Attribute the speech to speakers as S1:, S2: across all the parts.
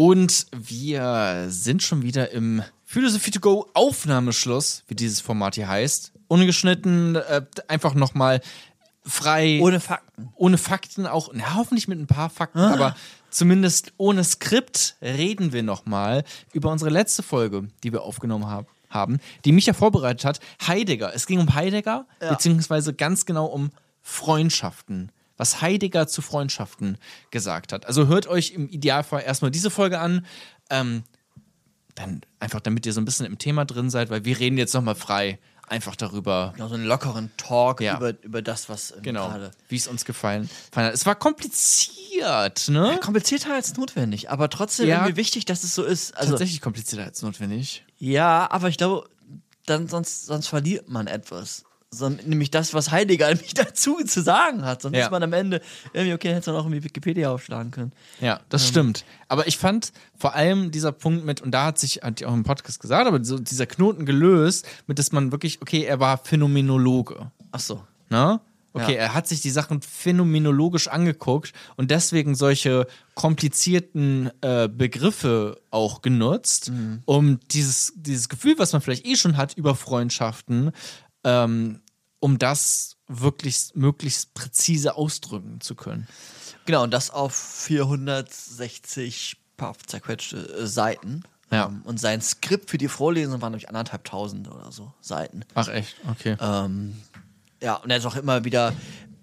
S1: Und wir sind schon wieder im Philosophie to Go Aufnahmeschluss, wie dieses Format hier heißt. Ungeschnitten, äh, einfach nochmal frei.
S2: Ohne Fakten.
S1: Ohne Fakten auch. Na, hoffentlich mit ein paar Fakten,
S2: Ah.
S1: aber zumindest ohne Skript reden wir nochmal über unsere letzte Folge, die wir aufgenommen haben. Haben, die mich ja vorbereitet hat, Heidegger. Es ging um Heidegger, beziehungsweise ganz genau um Freundschaften. Was Heidegger zu Freundschaften gesagt hat. Also hört euch im Idealfall erstmal diese Folge an. Ähm, dann einfach, damit ihr so ein bisschen im Thema drin seid, weil wir reden jetzt nochmal frei einfach darüber,
S2: Genau, so einen lockeren Talk
S1: Ja.
S2: über, über das, was ähm,
S1: genau,
S2: gerade.
S1: wie es uns gefallen, hat. Es war kompliziert, ne?
S2: Komplizierter als notwendig, aber trotzdem
S1: Ja.
S2: irgendwie wichtig, dass es so ist. Also,
S1: Tatsächlich komplizierter als notwendig.
S2: ja, aber ich glaube, dann sonst, sonst verliert man etwas. So, nämlich das, was Heidegger nämlich dazu zu sagen hat. Sonst
S1: Ja.
S2: ist man am Ende irgendwie, okay, hätte man auch irgendwie Wikipedia aufschlagen können.
S1: Ja, das stimmt. Aber ich fand vor allem dieser Punkt mit, und da hat sich, hat die auch im Podcast gesagt, aber so dieser Knoten gelöst, mit dass man wirklich, okay, er war Phänomenologe.
S2: Ach so.
S1: Ne? Okay,
S2: Ja.
S1: er hat sich die Sachen phänomenologisch angeguckt und deswegen solche komplizierten äh, Begriffe auch genutzt, um dieses, dieses Gefühl, was man vielleicht eh schon hat über Freundschaften, ähm, um das wirklich möglichst präzise ausdrücken zu können.
S2: Genau, und das auf 460 paar zerquetschte äh, Seiten.
S1: Ja.
S2: Ähm, und sein Skript für die Vorlesung waren nämlich anderthalb tausend oder so Seiten.
S1: Ach echt, okay.
S2: Ähm, ja, und er ist auch immer wieder,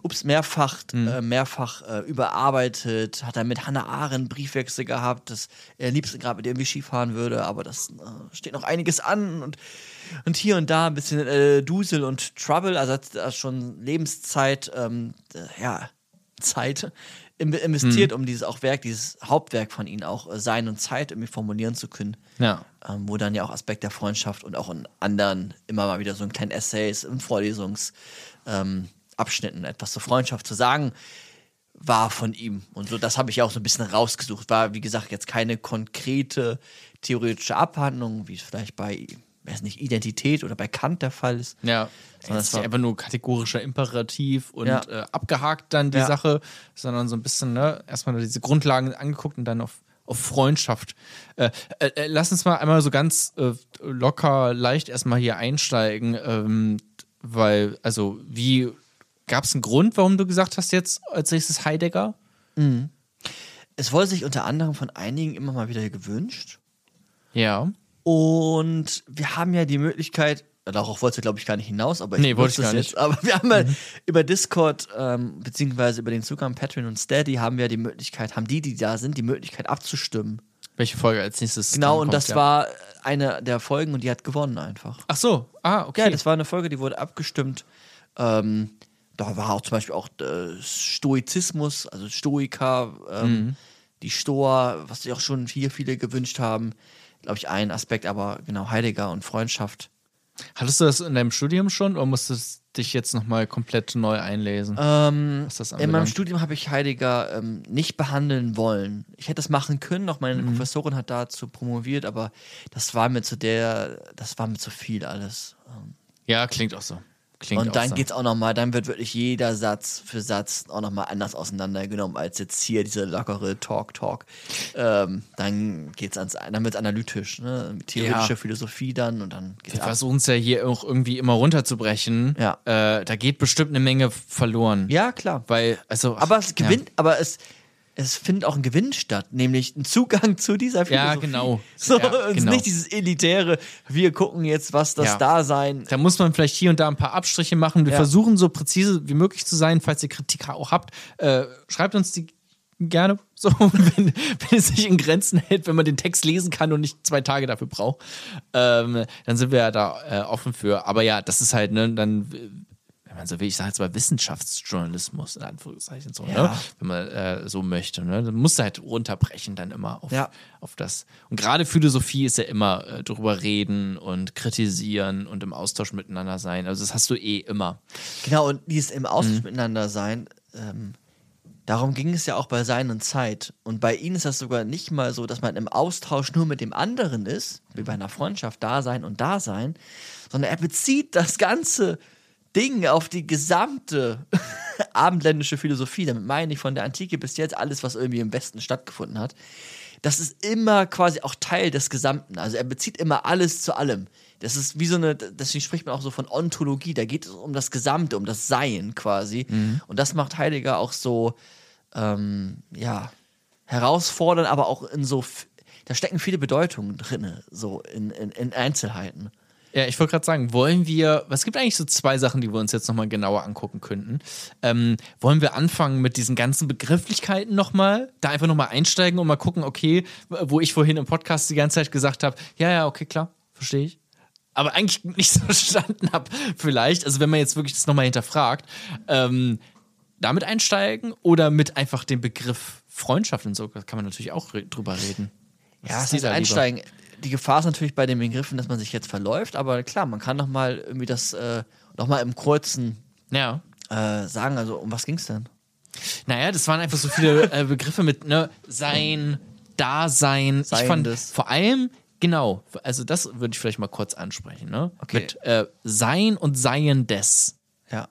S2: ups, mehrfach,
S1: Mhm.
S2: äh, mehrfach äh, überarbeitet, hat er mit Hannah Arendt Briefwechsel gehabt, dass er liebsten gerade mit ihr irgendwie Skifahren würde, aber das äh, steht noch einiges an und, und hier und da ein bisschen äh, Dusel und Trouble, also hat er schon Lebenszeit, ähm, äh, ja, Zeit investiert,
S1: Mhm.
S2: um dieses auch Werk, dieses Hauptwerk von ihm auch äh, Sein und Zeit irgendwie formulieren zu können
S1: ja.
S2: ähm, wo dann ja auch Aspekt der Freundschaft und auch in anderen immer mal wieder so in kleinen Essays, in Vorlesungsabschnitten ähm, Abschnitten etwas zur Freundschaft zu sagen war von ihm. Und so, das habe ich ja auch so ein bisschen rausgesucht. War, wie gesagt, jetzt keine konkrete theoretische Abhandlung, wie es vielleicht bei, weiß nicht, Identität oder bei Kant der Fall ist.
S1: Ja,
S2: Sondern es
S1: ist
S2: war-
S1: einfach nur kategorischer Imperativ und
S2: Ja.
S1: äh, abgehakt dann die
S2: Ja.
S1: Sache, sondern so ein bisschen, ne, erstmal diese Grundlagen angeguckt und dann auf, auf Freundschaft. Äh, äh, äh, lass uns mal einmal so ganz äh, locker, leicht erstmal hier einsteigen, ähm, weil, also, wie gab es einen Grund, warum du gesagt hast jetzt als nächstes Heidegger?
S2: Es wurde sich unter anderem von einigen immer mal wieder gewünscht.
S1: Ja.
S2: Und wir haben ja die Möglichkeit, darauf wollte ich glaube ich gar nicht hinaus, aber ich
S1: Nee, wollte ich
S2: es
S1: gar
S2: jetzt. Aber wir haben ja über Discord, ähm, beziehungsweise über den Zugang Patreon und Steady, haben wir die Möglichkeit, haben die, die da sind, die Möglichkeit abzustimmen.
S1: Welche Folge als nächstes?
S2: Genau, und
S1: kommt,
S2: das
S1: ja.
S2: war eine der Folgen und die hat gewonnen einfach.
S1: Ach so, ah, okay.
S2: Ja, das war eine Folge, die wurde abgestimmt. Ähm, da war auch zum Beispiel auch äh, Stoizismus, also Stoiker, ähm,
S1: Mhm.
S2: die Stoa, was sich auch schon viele, viele gewünscht haben. Glaube ich, ein Aspekt, aber genau, Heidegger und Freundschaft.
S1: Hattest du das in deinem Studium schon oder musstest du dich jetzt nochmal komplett neu einlesen?
S2: Ähm, in meinem? Studium habe ich Heidegger ähm, nicht behandeln wollen. Ich hätte das machen können, auch
S1: Mhm.
S2: meine Professorin hat dazu promoviert, aber das war mir zu der, das war mir zu viel alles. Ähm,
S1: Ja, klingt auch so. Klingt
S2: und dann
S1: so.
S2: geht's auch nochmal, dann wird wirklich jeder Satz für Satz auch nochmal anders auseinandergenommen als jetzt hier diese lockere Talk-Talk. Ähm, dann geht's ans, dann wird's analytisch, ne? Theoretische
S1: Ja.
S2: Philosophie dann und dann geht's
S1: Wir versuchen es ja hier auch irgendwie immer runterzubrechen.
S2: Ja.
S1: Äh, da geht bestimmt eine Menge verloren.
S2: Ja, klar.
S1: Weil, also.
S2: Aber es
S1: ja.
S2: gewinnt, aber es, es findet auch ein Gewinn statt, nämlich ein Zugang zu dieser Philosophie.
S1: Ja, genau.
S2: So,
S1: Ja, genau.
S2: nicht dieses elitäre, wir gucken jetzt, was das
S1: Ja.
S2: Dasein.
S1: Da muss man vielleicht hier und da ein paar Abstriche machen. Wir
S2: Ja.
S1: versuchen so präzise wie möglich zu sein. Falls ihr Kritik auch habt, äh, schreibt uns die gerne so, wenn, wenn es sich in Grenzen hält, wenn man den Text lesen kann und nicht zwei Tage dafür braucht, ähm, dann sind wir ja da äh, offen für. Aber ja, das ist halt, ne, dann, wenn man so will, ich sage jetzt mal Wissenschaftsjournalismus, in Anführungszeichen so, ne?
S2: Ja.
S1: wenn man äh, so möchte. Ne? Dann musst du halt runterbrechen dann immer auf,
S2: Ja.
S1: auf das. Und gerade Philosophie ist ja immer äh, drüber reden und kritisieren und im Austausch miteinander sein. Also das hast du eh immer.
S2: Genau, und dieses im
S1: Mhm.
S2: Austausch miteinander sein, ähm, darum ging es ja auch bei Sein und Zeit. Und bei ihnen ist das sogar nicht mal so, dass man im Austausch nur mit dem anderen ist, wie bei einer Freundschaft, Dasein und Dasein, sondern er bezieht das ganze Ding auf die gesamte abendländische Philosophie. Damit meine ich von der Antike bis jetzt alles, was irgendwie im Westen stattgefunden hat. das ist immer quasi auch Teil des Gesamten. Also er bezieht immer alles zu allem. Das ist wie so eine, deswegen spricht man auch so von Ontologie. Da geht es um das Gesamte, um das Sein quasi. Und das macht Heidegger auch so, ähm, ja, herausfordernd, aber auch in so, da stecken viele Bedeutungen drin, so in, in, in Einzelheiten.
S1: Ja, ich wollte gerade sagen, wollen wir, es gibt eigentlich so zwei Sachen, die wir uns jetzt nochmal genauer angucken könnten. Ähm, wollen wir anfangen mit diesen ganzen Begrifflichkeiten nochmal, da einfach nochmal einsteigen und mal gucken, okay, wo ich vorhin im Podcast die ganze Zeit gesagt habe, ja, ja, okay, klar, verstehe ich. Aber eigentlich nicht so verstanden habe, vielleicht, also wenn man jetzt wirklich das nochmal hinterfragt, ähm, damit einsteigen oder mit einfach dem Begriff Freundschaft und so, da kann man natürlich auch drüber reden. Was
S2: Ja, es ist
S1: da lieber?
S2: Die Gefahr ist natürlich bei den Begriffen, dass man sich jetzt verläuft, aber klar, man kann noch mal irgendwie das äh, noch mal im Kurzen
S1: Ja.
S2: äh, sagen. Also um was ging's denn?
S1: Naja, das waren einfach so viele äh, Begriffe mit ne, Sein, Dasein. Ich fand
S2: Seiendes.
S1: vor allem, genau, also das würde ich vielleicht mal kurz ansprechen, ne?
S2: Okay.
S1: Mit äh, Sein und Seiendes.
S2: Ja.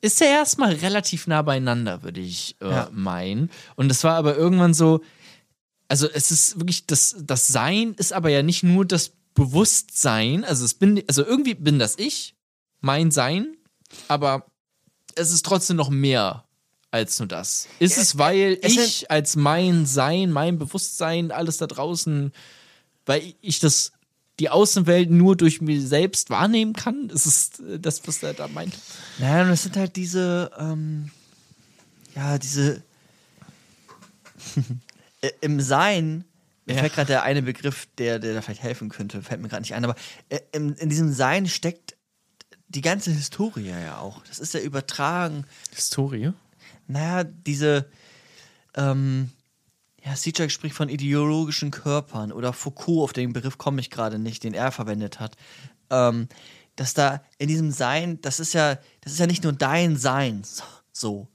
S1: Ist ja erstmal relativ nah beieinander, würde ich äh,
S2: Ja.
S1: meinen. Und es war aber irgendwann so, also es ist wirklich, das, das Sein ist aber ja nicht nur das Bewusstsein, also es bin, also irgendwie bin das ich, mein Sein, aber es ist trotzdem noch mehr als nur das. Ist
S2: Ja,
S1: es, weil
S2: es
S1: ich als mein Sein, mein Bewusstsein, alles da draußen, weil ich das, die Außenwelt nur durch mich selbst wahrnehmen kann? Ist es das, was er da meint?
S2: Naja, und es sind halt diese, ähm, ja, diese Äh, im Sein, mir
S1: Ja.
S2: fällt gerade der eine Begriff, der, der da vielleicht helfen könnte, fällt mir gerade nicht ein, aber äh, im, in diesem Sein steckt die ganze Historie ja auch. Das ist ja übertragen.
S1: Historie?
S2: Naja, diese, ähm, ja, Sijak spricht von ideologischen Körpern oder Foucault, auf den Begriff komme ich gerade nicht, den er verwendet hat. Ähm, dass da in diesem Sein, das ist ja, das ist ja nicht nur dein Sein, so,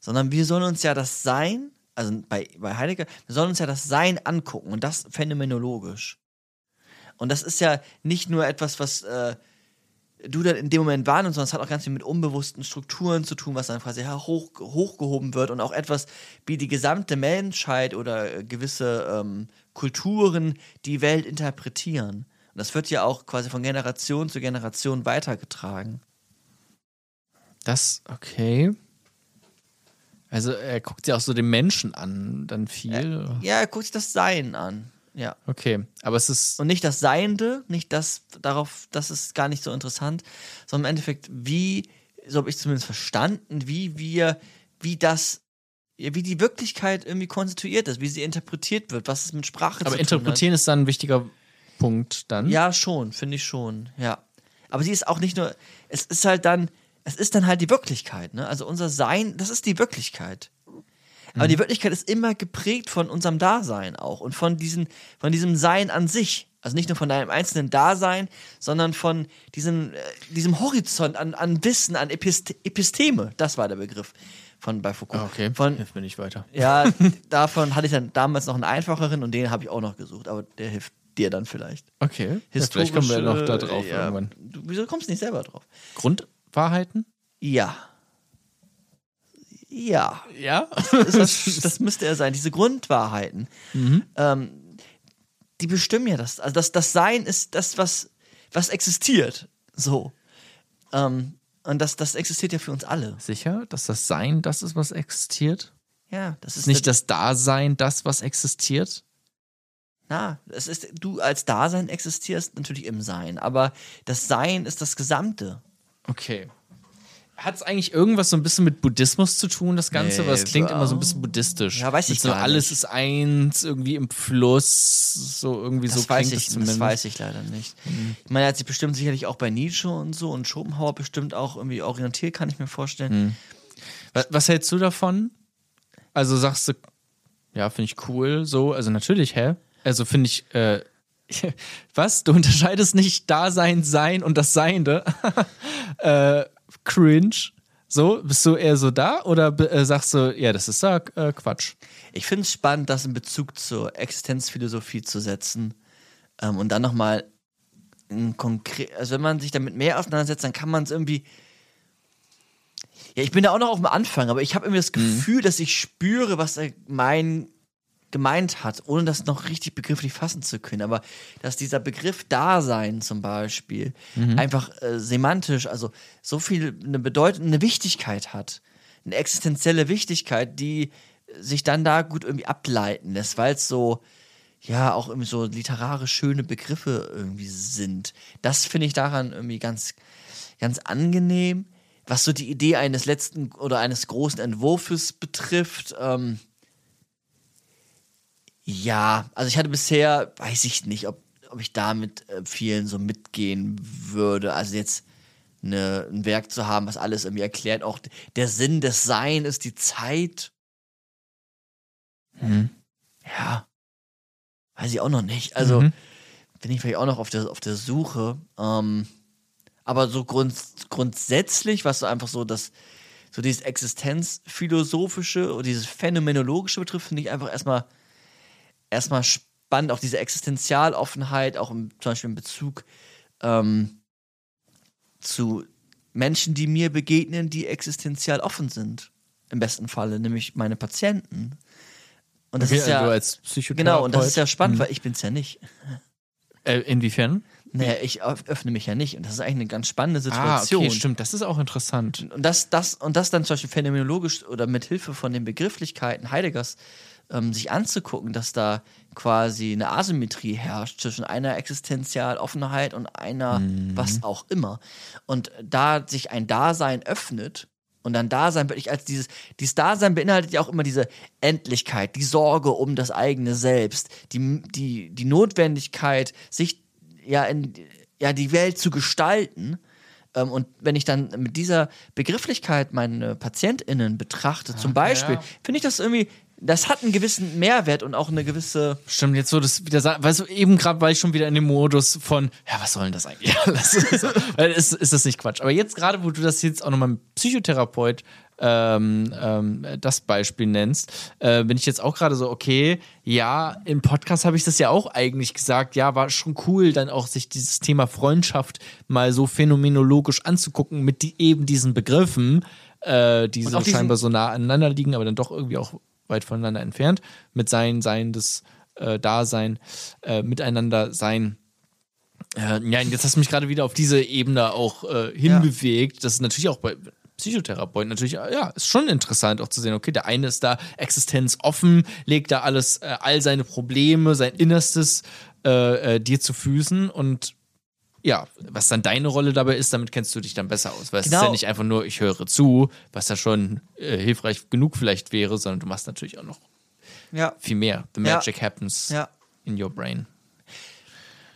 S2: sondern wir sollen uns ja das Sein, also bei, bei Heidegger, wir sollen uns ja das Sein angucken und das phänomenologisch. Und das ist ja nicht nur etwas, was äh, du dann in dem Moment wahrnimmst, sondern es hat auch ganz viel mit unbewussten Strukturen zu tun, was dann quasi hoch, hochgehoben wird und auch etwas, wie die gesamte Menschheit oder äh, gewisse ähm, Kulturen die Welt interpretieren. Und das wird ja auch quasi von Generation zu Generation weitergetragen.
S1: Das, okay. Also er guckt sich auch so den Menschen an, dann viel.
S2: Ja, guck sich das Sein an. Ja.
S1: Okay, aber es ist.
S2: Und nicht das Seiende, nicht das darauf, das ist gar nicht so interessant, sondern im Endeffekt, wie, so habe ich zumindest verstanden, wie wir, wie das, ja, wie die Wirklichkeit irgendwie konstituiert ist, wie sie interpretiert wird, was es mit Sprache
S1: Aber
S2: zu tun
S1: interpretieren ist dann ein wichtiger Punkt dann.
S2: hat. Ja, schon, finde ich schon, ja. Aber sie ist auch nicht nur, es ist halt dann, es ist dann halt die Wirklichkeit, ne? Also unser Sein, das ist die Wirklichkeit. Aber die Wirklichkeit ist immer geprägt von unserem Dasein auch und von, diesen, von diesem Sein an sich. Also nicht nur von deinem einzelnen Dasein, sondern von diesem, äh, diesem Horizont an, an Wissen, an Episte Episteme. Das war der Begriff von bei Foucault.
S1: Ah, Okay,
S2: Von,
S1: hilft mir nicht weiter.
S2: ja, davon hatte ich dann damals noch einen einfacheren und den habe ich auch noch gesucht, aber der hilft dir dann vielleicht.
S1: Okay, ja, vielleicht kommen wir noch da drauf
S2: ja,
S1: irgendwann.
S2: Du, wieso kommst du nicht selber drauf?
S1: Grundwahrheiten?
S2: Ja. Ja.
S1: Ja.
S2: das, das müsste er sein. Diese Grundwahrheiten, ähm, die bestimmen ja das. Also das, das Sein ist das, was, was existiert. So. Ähm, und das, das existiert ja für uns alle.
S1: Sicher, dass das Sein das ist, was existiert?
S2: Ja, das ist
S1: nicht das Dasein das, was existiert?
S2: Na, es ist, du als Dasein existierst natürlich im Sein, aber das Sein ist das Gesamte.
S1: Okay. Hat es eigentlich irgendwas so ein bisschen mit Buddhismus zu tun, das Ganze?
S2: Nee,
S1: Weil es klingt
S2: ja.
S1: immer so ein bisschen buddhistisch.
S2: Ja, weiß ich
S1: Mit so,
S2: gar
S1: Alles
S2: nicht.
S1: ist eins, irgendwie im Fluss, so irgendwie
S2: Das
S1: so
S2: weiß
S1: klingt
S2: ich,
S1: es zumindest.
S2: das weiß ich leider nicht. Ich meine, er hat sich bestimmt sicherlich auch bei Nietzsche und so und Schopenhauer bestimmt auch irgendwie orientiert, kann ich mir vorstellen.
S1: Was, was hältst du davon? Also sagst du, ja, finde ich cool, so, also natürlich, hä? Also finde ich, äh, was? Du unterscheidest nicht Dasein, Sein und das Seiende? äh, cringe. So, bist du eher so da oder äh, sagst du, ja, das ist da äh, Quatsch?
S2: Ich finde es spannend, das in Bezug zur Existenzphilosophie zu setzen ähm, und dann nochmal konkret, also wenn man sich damit mehr auseinandersetzt, dann kann man es irgendwie. Ja, ich bin da auch noch auf dem Anfang, aber ich habe irgendwie das Gefühl, dass ich spüre, was er mein, gemeint hat, ohne das noch richtig begrifflich fassen zu können. Aber dass dieser Begriff Dasein zum Beispiel einfach äh, semantisch, also so viel eine Bedeutung, eine Wichtigkeit hat, eine existenzielle Wichtigkeit, die sich dann da gut irgendwie ableiten lässt, weil es so, ja, auch irgendwie so literarisch schöne Begriffe irgendwie sind. Das finde ich daran irgendwie ganz, ganz angenehm. Was so die Idee eines letzten oder eines großen Entwurfs betrifft, ähm, ja, also ich hatte bisher, weiß ich nicht, ob, ob ich damit äh, vielen so mitgehen würde. Also jetzt eine, ein Werk zu haben, was alles irgendwie erklärt. Auch der Sinn des Sein ist die Zeit.
S1: Mhm.
S2: Ja, weiß ich auch noch nicht. Also
S1: Mhm.
S2: bin ich vielleicht auch noch auf der, auf der Suche. Ähm, aber so grund, grundsätzlich, was so einfach so das, so dieses Existenzphilosophische oder dieses Phänomenologische betrifft, finde ich einfach erstmal erstmal spannend, auch diese Existenzialoffenheit, auch im, zum Beispiel in Bezug ähm, zu Menschen, die mir begegnen, die existenzial offen sind. Im besten Falle, nämlich meine Patienten. Und das
S1: Okay,
S2: ist ja.
S1: also als Psychotherapeut.
S2: Genau, und das ist ja spannend,
S1: Mhm.
S2: weil ich bin's ja nicht.
S1: Äh, inwiefern?
S2: Naja, ich öff- öffne mich ja nicht. Und das ist eigentlich eine ganz spannende
S1: Ah,
S2: Situation.
S1: okay, stimmt. Das ist auch interessant.
S2: Und das, das, und das dann zum Beispiel phänomenologisch oder mit Hilfe von den Begrifflichkeiten Heideggers ähm, sich anzugucken, dass da quasi eine Asymmetrie herrscht zwischen einer Existenzialoffenheit und einer was auch immer. Und da sich ein Dasein öffnet und dann Dasein wirklich als dieses, dieses Dasein beinhaltet ja auch immer diese Endlichkeit, die Sorge um das eigene Selbst, die, die, die Notwendigkeit, sich ja in ja, die Welt zu gestalten. Ähm, und wenn ich dann mit dieser Begrifflichkeit meine PatientInnen betrachte, zum Beispiel,
S1: ja.
S2: finde ich das irgendwie, das hat einen gewissen Mehrwert und auch eine gewisse.
S1: Stimmt, jetzt so das wieder sagen, weißt du, eben gerade war ich schon wieder in dem Modus von, ja, was soll denn das eigentlich alles? weil ist, ist das nicht Quatsch. Aber jetzt gerade, wo du das jetzt auch nochmal mit Psychotherapeut ähm, ähm, das Beispiel nennst, äh, bin ich jetzt auch gerade so, okay, ja, im Podcast habe ich das ja auch eigentlich gesagt, ja, war schon cool, dann auch sich dieses Thema Freundschaft mal so phänomenologisch anzugucken mit die, eben diesen Begriffen, äh, die so scheinbar so nah aneinander liegen, aber dann doch irgendwie auch weit voneinander entfernt, mit sein, sein, das äh, Dasein, äh, miteinander sein. Äh, ja, und jetzt hast du mich gerade wieder auf diese Ebene auch äh, hinbewegt. Das ist natürlich auch bei Psychotherapeuten natürlich, äh, ja, ist schon interessant auch zu sehen, okay, der eine ist da existenzoffen, legt da alles, äh, all seine Probleme, sein Innerstes dir zu Füßen und ja, was dann deine Rolle dabei ist, damit kennst du dich dann besser aus. Weil es ist
S2: Genau.
S1: ja nicht einfach nur, ich höre zu, was ja schon äh, hilfreich genug vielleicht wäre, sondern du machst natürlich auch noch
S2: Ja.
S1: viel mehr. The
S2: Ja.
S1: magic happens
S2: Ja.
S1: in your brain.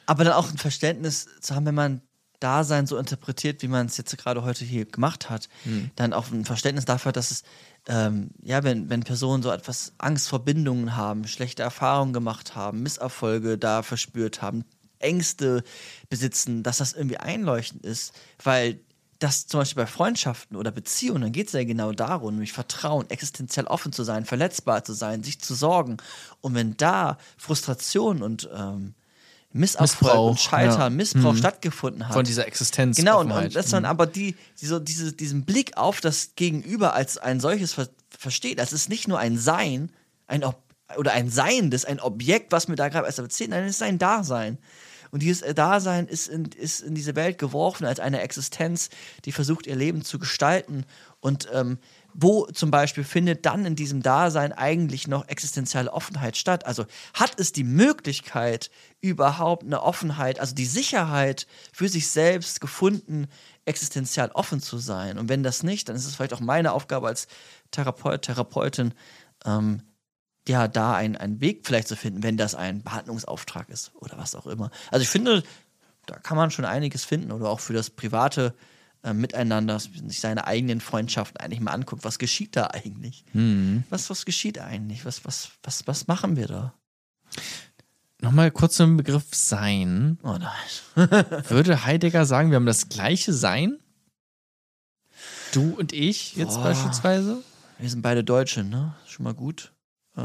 S2: Aber dann auch ein Verständnis zu haben, wenn man Dasein so interpretiert, wie man es jetzt gerade heute hier gemacht hat, dann auch ein Verständnis dafür, dass es, ähm, ja, wenn, wenn Personen so etwas Angst vor Bindungen haben, schlechte Erfahrungen gemacht haben, Misserfolge da verspürt haben, Ängste besitzen, dass das irgendwie einleuchtend ist, weil das zum Beispiel bei Freundschaften oder Beziehungen, dann geht es ja genau darum, nämlich Vertrauen, existenziell offen zu sein, verletzbar zu sein, sich zu sorgen. Und wenn da Frustration und ähm, Misserfolg
S1: Missbrauch,
S2: und Scheitern,
S1: ja.
S2: Missbrauch
S1: Mhm.
S2: stattgefunden hat.
S1: Von dieser Existenz.
S2: Genau, und, und dass man aber die, die so diese, diesen Blick auf das Gegenüber als ein solches ver versteht. Das ist nicht nur ein Sein, ein Ob oder ein Seiendes, ein Objekt, was mir da gerade erst erzählt, nein, es ist ein Dasein. Und dieses Dasein ist in, ist in diese Welt geworfen als eine Existenz, die versucht, ihr Leben zu gestalten. Und ähm, wo zum Beispiel findet dann in diesem Dasein eigentlich noch existenzielle Offenheit statt? Also hat es die Möglichkeit, überhaupt eine Offenheit, also die Sicherheit für sich selbst gefunden, existenziell offen zu sein? Und wenn das nicht, dann ist es vielleicht auch meine Aufgabe als Therapeut, Therapeutin, ähm, ja, da einen, einen Weg vielleicht zu finden, wenn das ein Behandlungsauftrag ist oder was auch immer. Also ich finde, da kann man schon einiges finden oder auch für das private äh, Miteinander, dass man sich seine eigenen Freundschaften eigentlich mal anguckt, was geschieht da eigentlich? Was, was geschieht eigentlich? Was, was, was, was machen wir da?
S1: Nochmal kurz zum Begriff Sein.
S2: Oh nein.
S1: Würde Heidegger sagen, wir haben das gleiche Sein? Du und ich jetzt
S2: Boah.
S1: beispielsweise?
S2: Wir sind beide Deutsche, ne? Schon mal gut.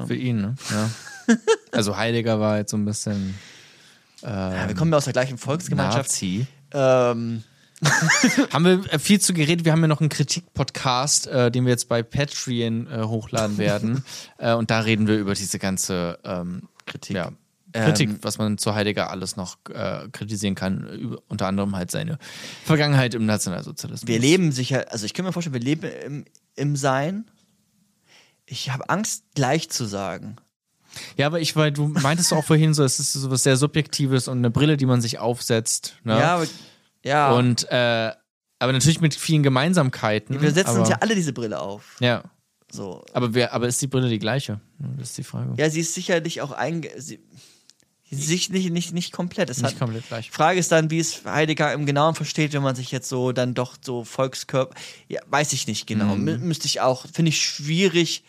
S1: Für ihn, ne? Ja. also Heidegger war jetzt so ein bisschen
S2: Ja, wir kommen ja aus der gleichen Volksgemeinschaft.
S1: Nazi.
S2: Ähm,
S1: haben wir äh, viel zu geredet. Wir haben ja noch einen Kritik-Podcast, äh, den wir jetzt bei Patreon äh, hochladen werden. äh, und da reden wir über diese ganze ähm,
S2: Kritik.
S1: Ja, Kritik,
S2: Ähm,
S1: was man zu Heidegger alles noch äh, kritisieren kann. Unter anderem halt seine Vergangenheit im Nationalsozialismus.
S2: Wir leben sicher, also ich kann mir vorstellen, wir leben im, im Sein. Ich habe Angst, gleich zu sagen.
S1: Ja, aber ich, weil du meintest auch vorhin so, es ist so was sehr Subjektives und eine Brille, die man sich aufsetzt. Ne?
S2: Ja, aber, ja.
S1: Und äh, aber natürlich mit vielen Gemeinsamkeiten.
S2: wir setzen
S1: aber,
S2: uns ja alle diese Brille auf.
S1: Ja.
S2: So.
S1: Aber, wer, aber ist die Brille die gleiche? Das ist die Frage.
S2: Ja, sie ist sicherlich auch einge. Sie, sich nicht, nicht, nicht komplett. Es
S1: Nicht
S2: hat,
S1: komplett gleich.
S2: Die Frage ist dann, wie es Heidegger im Genauen versteht, wenn man sich jetzt so dann doch so Volkskörper. Ja, weiß ich nicht genau.
S1: Mhm.
S2: Mü- Müsste ich auch. Finde ich schwierig,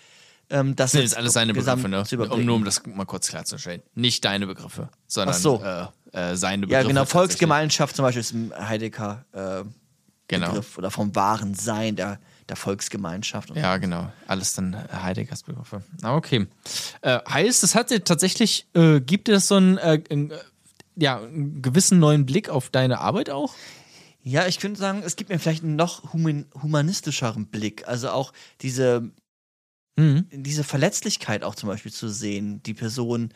S2: ähm, das
S1: sind
S2: jetzt
S1: alles seine Begriffe, ne? Um nur um das mal kurz klarzustellen. Nicht deine Begriffe, sondern
S2: so.
S1: äh, äh, seine Begriffe.
S2: ja, genau. Volksgemeinschaft zum Beispiel ist ein Heidegger äh,
S1: Genau.
S2: Begriff oder vom wahren Sein der, der Volksgemeinschaft.
S1: Ja, genau. Alles dann Heideggers Begriffe. Ah, okay. Äh, heißt, es hat dir tatsächlich, äh, gibt dir das so einen, äh, äh, ja, einen gewissen neuen Blick auf deine Arbeit auch?
S2: Ja, ich könnte sagen, es gibt mir vielleicht einen noch human humanistischeren Blick. Also auch diese,
S1: Mhm.
S2: diese Verletzlichkeit auch zum Beispiel zu sehen, die Personen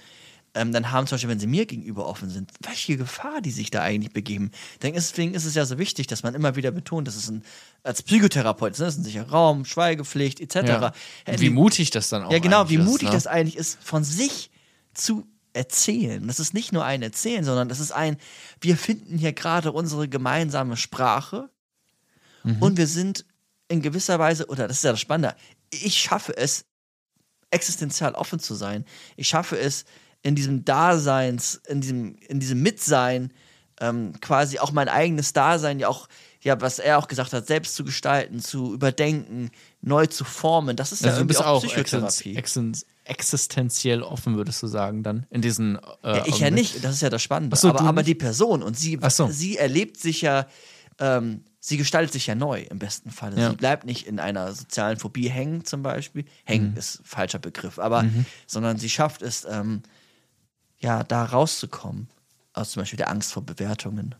S2: ähm, dann haben, zum Beispiel, wenn sie mir gegenüber offen sind, welche Gefahr die sich da eigentlich begeben. Deswegen ist es ja so wichtig, dass man immer wieder betont, dass es ein, als Psychotherapeut ne, ist ein sicherer Raum, Schweigepflicht etc.
S1: Ja.
S2: Äh,
S1: Und wie mutig das dann auch
S2: ja, genau, wie
S1: ist,
S2: mutig
S1: ne?
S2: das eigentlich ist, von sich zu erzählen. Das ist nicht nur ein Erzählen, sondern das ist ein, wir finden hier gerade unsere gemeinsame Sprache
S1: Mhm.
S2: und wir sind in gewisser Weise, oder das ist ja das Spannende, ich schaffe es, existenziell offen zu sein. Ich schaffe es, in diesem Daseins, in diesem, in diesem Mitsein, ähm, quasi auch mein eigenes Dasein, ja auch, ja, was er auch gesagt hat, selbst zu gestalten, zu überdenken, neu zu formen. Das ist ja
S1: Also du
S2: irgendwie
S1: bist
S2: auch,
S1: auch
S2: Psychotherapie.
S1: existen- existenziell offen, würdest du sagen, dann in diesen. Äh,
S2: Ja, ich ja nicht, das ist ja das Spannende.
S1: So,
S2: aber, aber die Person und sie,
S1: so.
S2: sie erlebt sich ja, ähm, sie gestaltet sich ja neu im besten Fall.
S1: Ja.
S2: Sie bleibt nicht in einer sozialen Phobie hängen zum Beispiel. Hängen
S1: Mhm.
S2: ist falscher Begriff, aber sondern sie schafft es, ähm, ja, da rauszukommen. Aus zum Beispiel der Angst vor Bewertungen.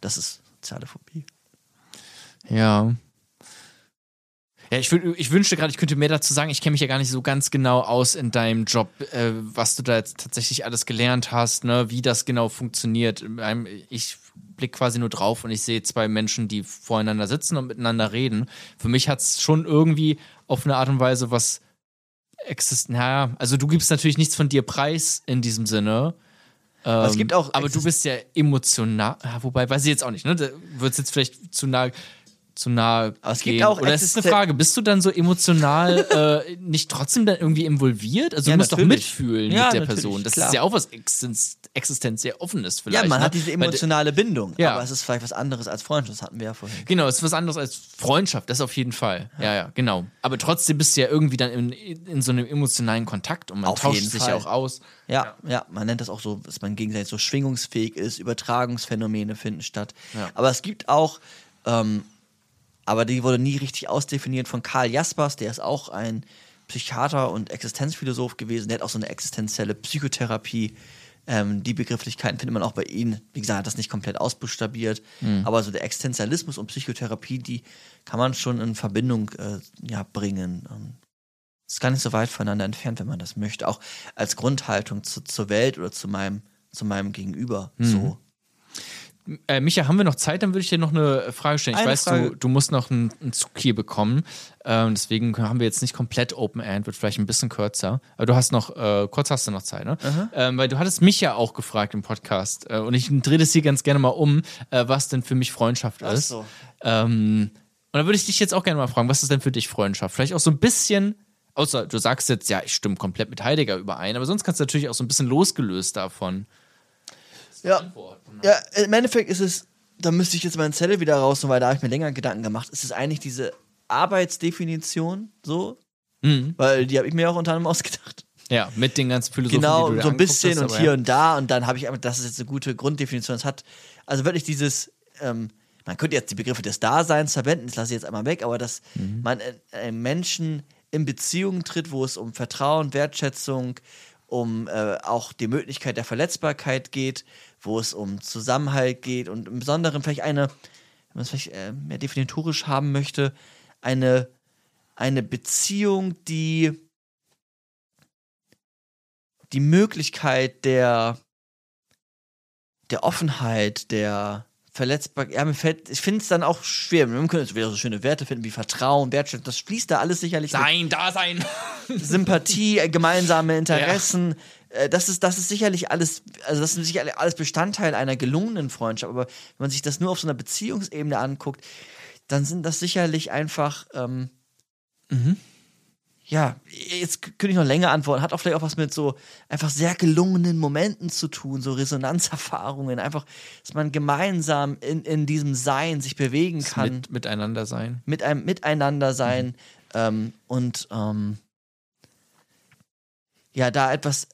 S2: Das ist soziale Phobie.
S1: Ja. Ja, ich, ich wünschte gerade, ich könnte mehr dazu sagen. Ich kenne mich ja gar nicht so ganz genau aus in deinem Job, äh, was du da jetzt tatsächlich alles gelernt hast, ne, wie das genau funktioniert. Ähm, Ich blick quasi nur drauf und ich sehe zwei Menschen, die voreinander sitzen und miteinander reden. Für mich hat es schon irgendwie auf eine Art und Weise was existent. Naja, also du gibst natürlich nichts von dir preis in diesem Sinne. Ähm,
S2: gibt auch
S1: Aber du bist ja emotional. Ah, Wobei, weiß ich jetzt auch nicht, ne? Da wird es jetzt vielleicht zu nah, zu nah.
S2: Aber es gibt
S1: gehen.
S2: auch
S1: Oder es ist eine Frage, bist du dann so emotional äh, nicht trotzdem dann irgendwie involviert? Also
S2: Ja,
S1: du musst doch
S2: natürlich.
S1: mitfühlen
S2: Ja,
S1: mit der Person. Das
S2: klar.
S1: ist ja auch was Existen existenziell Offenes vielleicht.
S2: Ja, man
S1: ne?
S2: hat diese
S1: Weil
S2: emotionale Bindung,
S1: Ja.
S2: aber es ist vielleicht was anderes als Freundschaft, das hatten wir ja vorhin.
S1: Genau, es ist was anderes als Freundschaft, das auf jeden Fall. Ja, ja, genau. Aber trotzdem bist du ja irgendwie dann in, in so einem emotionalen Kontakt und man
S2: Auf
S1: tauscht sich ja auch aus.
S2: Ja, ja, man nennt das auch so, dass man gegenseitig so schwingungsfähig ist, Übertragungsphänomene finden statt. Aber es gibt auch, ähm, aber die wurde nie richtig ausdefiniert von Karl Jaspers, der ist auch ein Psychiater und Existenzphilosoph gewesen, der hat auch so eine existenzielle Psychotherapie. Ähm, die Begrifflichkeiten findet man auch bei ihm. Wie gesagt, hat das nicht komplett ausbuchstabiert. Aber so der Existenzialismus und Psychotherapie, die kann man schon in Verbindung äh, ja, bringen. Ähm, ist gar nicht so weit voneinander entfernt, wenn man das möchte. Auch als Grundhaltung zu, zur Welt oder zu meinem, zu meinem Gegenüber. So.
S1: Äh, Micha, haben wir noch Zeit? Dann würde ich dir noch eine Frage stellen. Ich
S2: Eine
S1: weiß,
S2: Frage.
S1: Du, du musst noch einen, einen Zug hier bekommen. Ähm, deswegen haben wir jetzt nicht komplett Open End, wird vielleicht ein bisschen kürzer. Aber du hast noch, äh, kurz hast du noch Zeit, ne? Ähm, weil du hattest mich ja auch gefragt im Podcast. Äh, und ich drehe das hier ganz gerne mal um, äh, was denn für mich Freundschaft
S2: Ach
S1: ist.
S2: so.
S1: Ähm, und da würde ich dich jetzt auch gerne mal fragen, was ist denn für dich Freundschaft? Vielleicht auch so ein bisschen, außer du sagst jetzt, ja, ich stimme komplett mit Heidegger überein, aber sonst kannst du natürlich auch so ein bisschen losgelöst davon.
S2: Ja. ja, im Endeffekt ist es, da müsste ich jetzt meinen Zettel wieder rausnehmen, weil da habe ich mir länger Gedanken gemacht. Es ist eigentlich diese Arbeitsdefinition so,
S1: Mhm.
S2: weil die habe ich mir auch unter anderem ausgedacht.
S1: Ja, mit den ganzen Philosophien,
S2: Genau,
S1: die du dir
S2: so ein bisschen
S1: hast,
S2: und hier
S1: ja.
S2: und da und dann habe ich einfach, das ist jetzt eine gute Grunddefinition. Es hat, also wirklich dieses, ähm, man könnte jetzt die Begriffe des Daseins verwenden, das lasse ich jetzt einmal weg, aber dass
S1: Mhm.
S2: man äh, äh, Menschen in Beziehungen tritt, wo es um Vertrauen, Wertschätzung, um äh, auch die Möglichkeit der Verletzbarkeit geht, wo es um Zusammenhalt geht und im Besonderen vielleicht eine wenn man es vielleicht äh, mehr definitorisch haben möchte, eine, eine Beziehung, die die Möglichkeit der, der Offenheit, der Verletzbarkeit, ja, mir fällt, ich finde es dann auch schwer. Wir können jetzt wieder so schöne Werte finden wie Vertrauen, Wertschätzung, das fließt da alles sicherlich
S1: Sein, Dasein.
S2: Sympathie, äh, gemeinsame Interessen. Äh, Das ist, das ist sicherlich alles, also das ist sicherlich alles Bestandteil einer gelungenen Freundschaft. Aber wenn man sich das nur auf so einer Beziehungsebene anguckt, dann sind das sicherlich einfach, ähm, ja, jetzt könnte ich noch länger antworten, hat auch vielleicht auch was mit so einfach sehr gelungenen Momenten zu tun, so Resonanzerfahrungen, einfach, dass man gemeinsam in, in diesem Sein sich bewegen kann.
S1: Mit, miteinander sein.
S2: mit einem Miteinander sein. Ähm, und ähm, ja, da etwas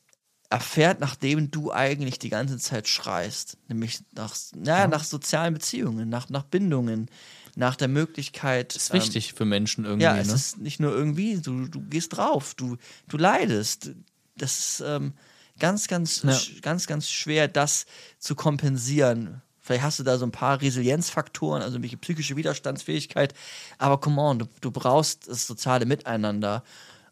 S2: erfährt, nachdem du eigentlich die ganze Zeit schreist, nämlich nach, naja, nach sozialen Beziehungen, nach, nach Bindungen, nach der Möglichkeit.
S1: Ist wichtig für Menschen irgendwie.
S2: Ähm, Ja, es
S1: ne?
S2: ist nicht nur irgendwie, du, du gehst drauf, du, du leidest. Das ist ähm, ganz, ganz,
S1: Ja.
S2: ganz, ganz schwer, das zu kompensieren. Vielleicht hast du da so ein paar Resilienzfaktoren, also welche psychische Widerstandsfähigkeit, aber come on, du, du brauchst das soziale Miteinander.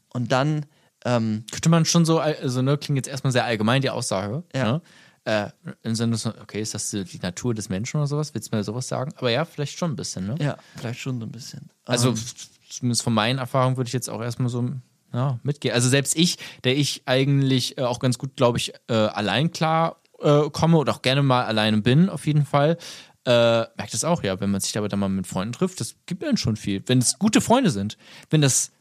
S2: Und dann, ähm,
S1: Könnte man schon so, also ne, klingt jetzt erstmal sehr allgemein, die Aussage.
S2: Ja.
S1: Ne? Äh, Im Sinne von, okay, ist das die Natur des Menschen oder sowas? Willst du mir sowas sagen? Aber ja, vielleicht schon ein bisschen, ne?
S2: ja, vielleicht schon so ein bisschen.
S1: Also,
S2: ähm,
S1: zumindest von meinen Erfahrungen würde ich jetzt auch erstmal so ja, mitgehen. Also, selbst ich, der ich eigentlich äh, auch ganz gut, glaube ich, äh, allein klar äh, komme oder auch gerne mal alleine bin, auf jeden Fall. Äh, merkt es auch, ja, wenn man sich aber dann mal mit Freunden trifft, das gibt einem schon viel. Wenn es gute Freunde sind, wenn das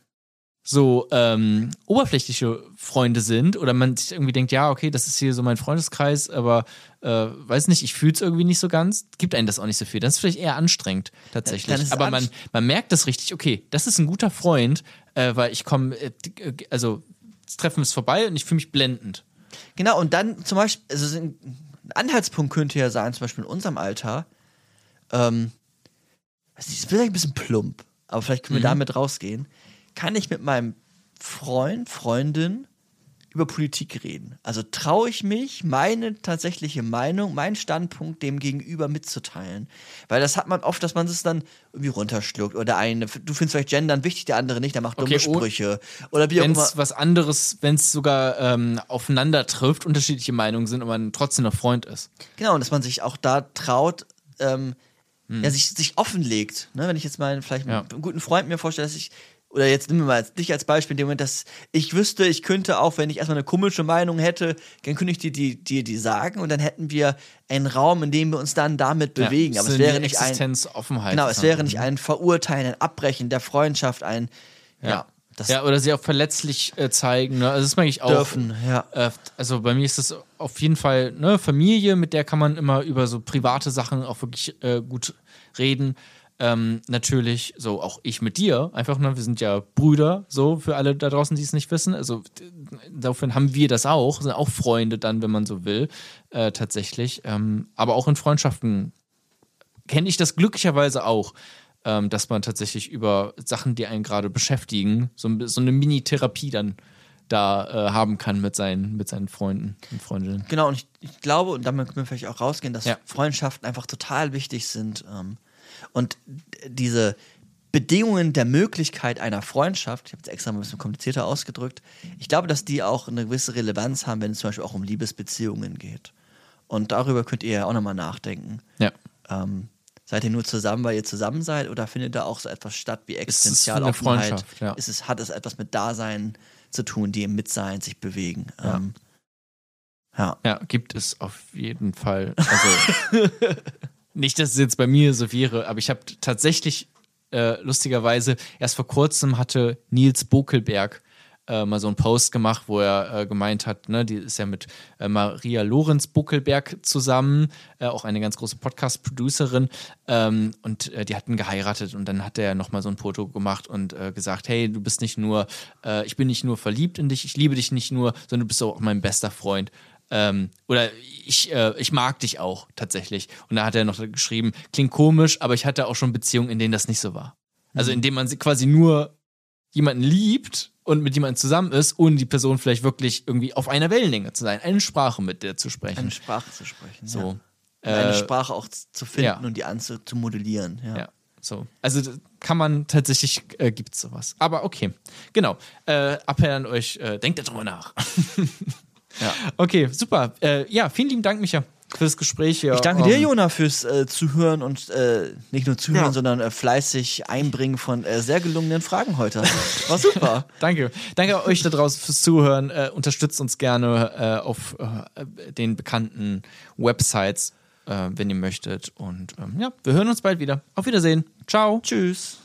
S1: so ähm, oberflächliche Freunde sind oder man sich irgendwie denkt, ja, okay, das ist hier so mein Freundeskreis, aber äh, weiß nicht, ich fühle es irgendwie nicht so ganz, gibt einem das auch nicht so viel. Das ist vielleicht eher anstrengend tatsächlich.
S2: es
S1: aber man,
S2: anst-
S1: man merkt das richtig, okay, das ist ein guter Freund, äh, weil ich komme, äh, äh, also das Treffen ist vorbei und ich fühle mich blendend.
S2: Genau, und dann zum Beispiel, also ein Anhaltspunkt könnte ja sein, zum Beispiel in unserem Alter, ähm, das ist vielleicht ein bisschen plump, aber vielleicht können wir damit rausgehen. Kann ich mit meinem Freund, Freundin über Politik reden? Also traue ich mich, meine tatsächliche Meinung, meinen Standpunkt dem Gegenüber mitzuteilen? Weil das hat man oft, dass man es dann irgendwie runterschluckt. Oder der eine, du findest vielleicht Gendern wichtig, der andere nicht, der macht dumme
S1: Okay, oh-
S2: Sprüche. Oder wie auch
S1: Wenn
S2: immer.
S1: es was anderes, wenn es sogar ähm, aufeinander trifft, unterschiedliche Meinungen sind und man trotzdem noch Freund ist.
S2: Genau, und dass man sich auch da traut, ähm, ja, sich, sich offenlegt. Ne? Wenn ich jetzt mal vielleicht
S1: Ja.
S2: einen guten Freund mir vorstelle, dass ich, oder jetzt nehmen wir mal dich als Beispiel, in dem Moment, dass ich wüsste, ich könnte auch, wenn ich erstmal eine komische Meinung hätte, dann könnte ich dir die, die, die sagen und dann hätten wir einen Raum, in dem wir uns dann damit bewegen.
S1: Ja,
S2: Aber es wäre nicht ein. Genau, es wäre nicht ein Verurteilen, ein Abbrechen der Freundschaft, ein. Ja, das
S1: ja, oder sie auch verletzlich äh, zeigen. Ne? Also das mag ich auch.
S2: dürfen. Ja.
S1: Äh, also bei mir ist das auf jeden Fall ne, Familie, mit der kann man immer über so private Sachen auch wirklich äh, gut reden. Ähm, natürlich, so auch ich mit dir, einfach, ne, wir sind ja Brüder, so für alle da draußen, die es nicht wissen. Also d- insofern haben wir das auch, sind auch Freunde dann, wenn man so will, äh, tatsächlich. Ähm, aber auch in Freundschaften kenne ich das glücklicherweise auch, ähm, dass man tatsächlich über Sachen, die einen gerade beschäftigen, so, so eine Mini-Therapie dann da äh, haben kann mit seinen, mit seinen Freunden und Freundinnen.
S2: Genau, und ich, ich glaube, und damit können wir vielleicht auch rausgehen, dass
S1: Ja.
S2: Freundschaften einfach total wichtig sind. Ähm, und diese Bedingungen der Möglichkeit einer Freundschaft, ich habe es extra mal ein bisschen komplizierter ausgedrückt, ich glaube, dass die auch eine gewisse Relevanz haben, wenn es zum Beispiel auch um Liebesbeziehungen geht. Und darüber könnt ihr ja auch nochmal nachdenken.
S1: Ja.
S2: Ähm, seid ihr nur zusammen, weil ihr zusammen seid, oder findet da auch so etwas statt wie Existenzialoffenheit?
S1: Freundschaft, ja.
S2: Ist es, hat es etwas mit Dasein zu tun, die im Mitsein sich bewegen?
S1: Ja.
S2: Ähm, ja.
S1: Ja, gibt es auf jeden Fall. Also, nicht, dass es jetzt bei mir so wäre, aber ich habe tatsächlich äh, lustigerweise erst vor kurzem hatte Nils Bokelberg äh, mal so einen Post gemacht, wo er äh, gemeint hat, ne, die ist ja mit äh, Maria Lorenz Buckelberg zusammen, äh, auch eine ganz große Podcast-Producerin, ähm, und äh, die hatten geheiratet und dann hat er nochmal so ein Foto gemacht und äh, gesagt, hey, du bist nicht nur, ich bin nicht nur verliebt in dich, ich liebe dich nicht nur, sondern du bist auch mein bester Freund. Ähm, oder ich, äh, ich mag dich auch tatsächlich. Und da hat er noch geschrieben, klingt komisch, aber ich hatte auch schon Beziehungen, in denen das nicht so war. Also in denen man quasi nur jemanden liebt und mit jemandem zusammen ist, ohne die Person vielleicht wirklich irgendwie auf einer Wellenlänge zu sein, eine Sprache mit der zu sprechen.
S2: eine Sprache zu sprechen.
S1: so.
S2: eine Sprache auch zu finden
S1: ja.
S2: und die anzu zu modellieren. Ja.
S1: Ja, so. Also kann man tatsächlich, äh, gibt es sowas. Aber okay, genau. Äh, Appell an euch, äh, denkt darüber nach.
S2: Ja.
S1: Okay, super. Äh, ja, vielen lieben Dank, Micha, für das Gespräch hier.
S2: Ich danke dir,
S1: Ähm,
S2: Jona, fürs äh, Zuhören und äh, nicht nur Zuhören,
S1: Ja.
S2: sondern äh, fleißig Einbringen von äh, sehr gelungenen Fragen heute. War super.
S1: Danke. Danke euch da draußen fürs Zuhören. Äh, unterstützt uns gerne äh, auf äh, den bekannten Websites, äh, wenn ihr möchtet. Und ähm, ja, wir hören uns bald wieder. Auf Wiedersehen. Ciao.
S2: Tschüss.